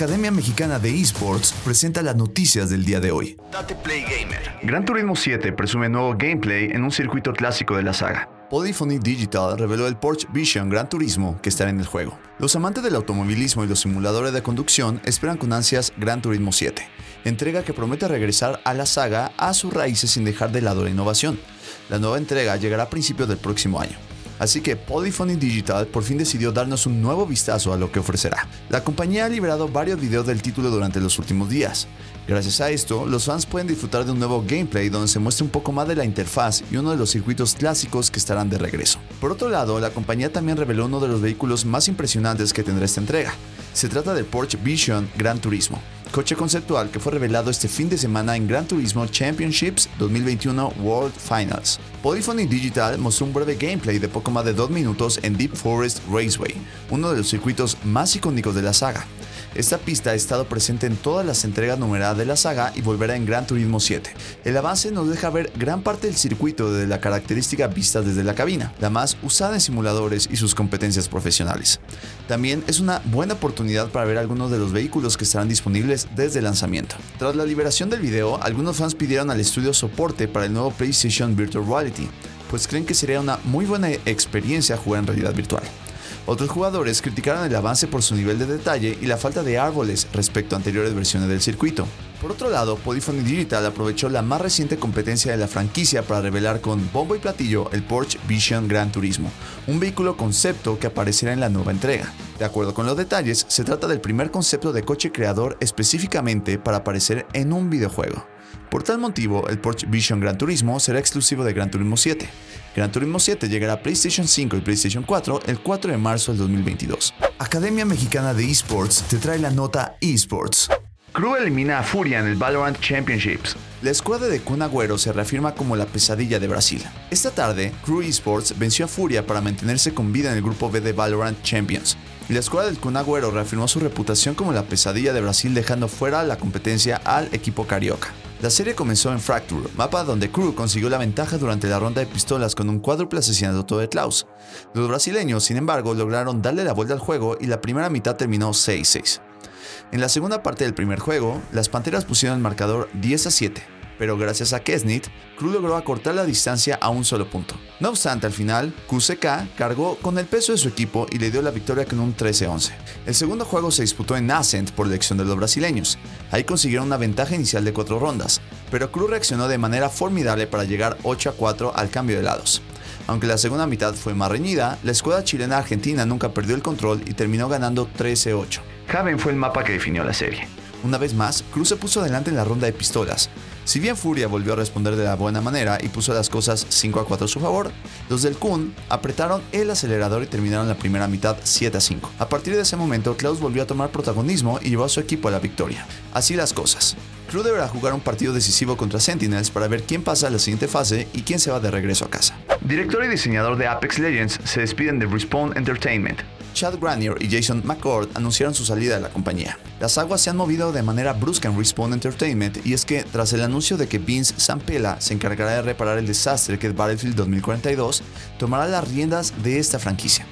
Academia Mexicana de Esports presenta las noticias del día de hoy. Date Play Gamer. Gran Turismo 7 presume nuevo gameplay en un circuito clásico de la saga. Polyphony Digital reveló el Porsche Vision Gran Turismo que estará en el juego. Los amantes del automovilismo y los simuladores de conducción esperan con ansias Gran Turismo 7, entrega que promete regresar a la saga a sus raíces sin dejar de lado la innovación. La nueva entrega llegará a principios del próximo año. Así que Polyphony Digital por fin decidió darnos un nuevo vistazo a lo que ofrecerá. La compañía ha liberado varios videos del título durante los últimos días. Gracias a esto, los fans pueden disfrutar de un nuevo gameplay donde se muestra un poco más de la interfaz y uno de los circuitos clásicos que estarán de regreso. Por otro lado, la compañía también reveló uno de los vehículos más impresionantes que tendrá esta entrega. Se trata del Porsche Vision Gran Turismo, coche conceptual que fue revelado este fin de semana en Gran Turismo Championships 2021 World Finals. Polyphony Digital mostró un breve gameplay de poco más de dos minutos en Deep Forest Raceway, uno de los circuitos más icónicos de la saga. Esta pista ha estado presente en todas las entregas numeradas de la saga y volverá en Gran Turismo 7. El avance nos deja ver gran parte del circuito de la característica vista desde la cabina, la más usada en simuladores y sus competencias profesionales. También es una buena oportunidad para ver algunos de los vehículos que estarán disponibles desde el lanzamiento. Tras la liberación del video, algunos fans pidieron al estudio soporte para el nuevo PlayStation Virtual Reality, pues creen que sería una muy buena experiencia jugar en realidad virtual. Otros jugadores criticaron el avance por su nivel de detalle y la falta de árboles respecto a anteriores versiones del circuito. Por otro lado, Polyphony Digital aprovechó la más reciente competencia de la franquicia para revelar con bombo y platillo el Porsche Vision Gran Turismo, un vehículo concepto que aparecerá en la nueva entrega. De acuerdo con los detalles, se trata del primer concepto de coche creador específicamente para aparecer en un videojuego. Por tal motivo, el Porsche Vision Gran Turismo será exclusivo de Gran Turismo 7. Gran Turismo 7 llegará a PlayStation 5 y PlayStation 4 el 4 de marzo del 2022. Academia Mexicana de Esports te trae la nota Esports. Crew elimina a Furia en el Valorant Championships. La escuadra de Kun Agüero se reafirma como la pesadilla de Brasil. Esta tarde, Crew Esports venció a Furia para mantenerse con vida en el grupo B de Valorant Champions. La escuadra del Kun Agüero reafirmó su reputación como la pesadilla de Brasil dejando fuera la competencia al equipo carioca. La serie comenzó en Fracture, mapa donde Crew consiguió la ventaja durante la ronda de pistolas con un cuádruple asesinato de Klaus. Los brasileños, sin embargo, lograron darle la vuelta al juego y la primera mitad terminó 6-6. En la segunda parte del primer juego, las Panteras pusieron el marcador 10 a 7, pero gracias a Kesnit, Crew logró acortar la distancia a un solo punto. No obstante, al final, QCK cargó con el peso de su equipo y le dio la victoria con un 13-11. El segundo juego se disputó en Ascent por elección de los brasileños. Ahí consiguieron una ventaja inicial de cuatro rondas, pero Crew reaccionó de manera formidable para llegar 8 a 4 al cambio de lados. Aunque la segunda mitad fue más reñida, la escuadra chilena argentina nunca perdió el control y terminó ganando 13-8. Haven fue el mapa que definió la serie. Una vez más, Cruz se puso adelante en la ronda de pistolas. Si bien Furia volvió a responder de la buena manera y puso las cosas 5 a 4 a su favor, los del Kun apretaron el acelerador y terminaron la primera mitad 7 a 5. A partir de ese momento, Klaus volvió a tomar protagonismo y llevó a su equipo a la victoria. Así las cosas. Crew deberá jugar un partido decisivo contra Sentinels para ver quién pasa a la siguiente fase y quién se va de regreso a casa. Director y diseñador de Apex Legends se despiden de Respawn Entertainment. Chad Granier y Jason McCord anunciaron su salida de la compañía. Las aguas se han movido de manera brusca en Respawn Entertainment y es que tras el anuncio de que Vince Zampella se encargará de reparar el desastre que Battlefield 2042, tomará las riendas de esta franquicia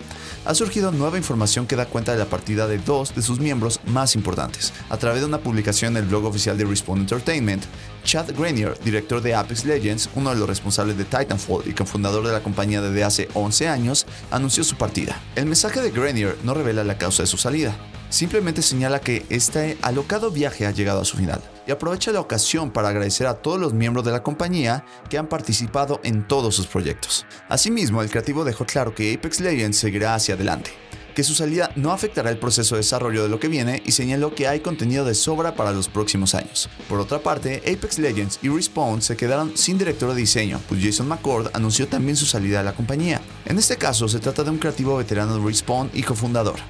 ha surgido nueva información que da cuenta de la partida de dos de sus miembros más importantes. A través de una publicación en el blog oficial de Respawn Entertainment, Chad Grenier, director de Apex Legends, uno de los responsables de Titanfall y cofundador de la compañía desde hace 11 años, anunció su partida. El mensaje de Grenier no revela la causa de su salida, simplemente señala que este alocado viaje ha llegado a su final y aprovecha la ocasión para agradecer a todos los miembros de la compañía que han participado en todos sus proyectos. Asimismo, el creativo dejó claro que Apex Legends seguirá hacia adelante, que su salida no afectará el proceso de desarrollo de lo que viene y señaló que hay contenido de sobra para los próximos años. Por otra parte, Apex Legends y Respawn se quedaron sin director de diseño, pues Jason McCord anunció también su salida de la compañía. En este caso, se trata de un creativo veterano de Respawn y cofundador.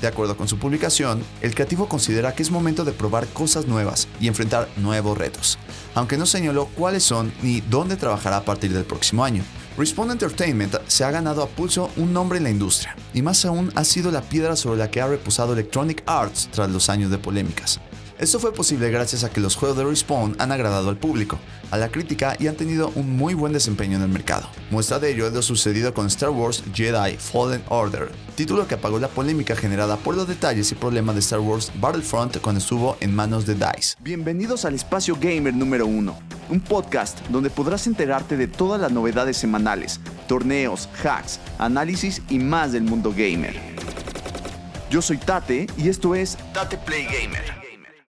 De acuerdo con su publicación, el creativo considera que es momento de probar cosas nuevas y enfrentar nuevos retos, aunque no señaló cuáles son ni dónde trabajará a partir del próximo año. Respawn Entertainment se ha ganado a pulso un nombre en la industria, y más aún ha sido la piedra sobre la que ha reposado Electronic Arts tras los años de polémicas. Esto fue posible gracias a que los juegos de Respawn han agradado al público, a la crítica y han tenido un muy buen desempeño en el mercado. Muestra de ello es lo sucedido con Star Wars Jedi Fallen Order, título que apagó la polémica generada por los detalles y problemas de Star Wars Battlefront cuando estuvo en manos de DICE. Bienvenidos al Espacio Gamer número 1, un podcast donde podrás enterarte de todas las novedades semanales, torneos, hacks, análisis y más del mundo gamer. Yo soy Tate y esto es Tate Play Gamer.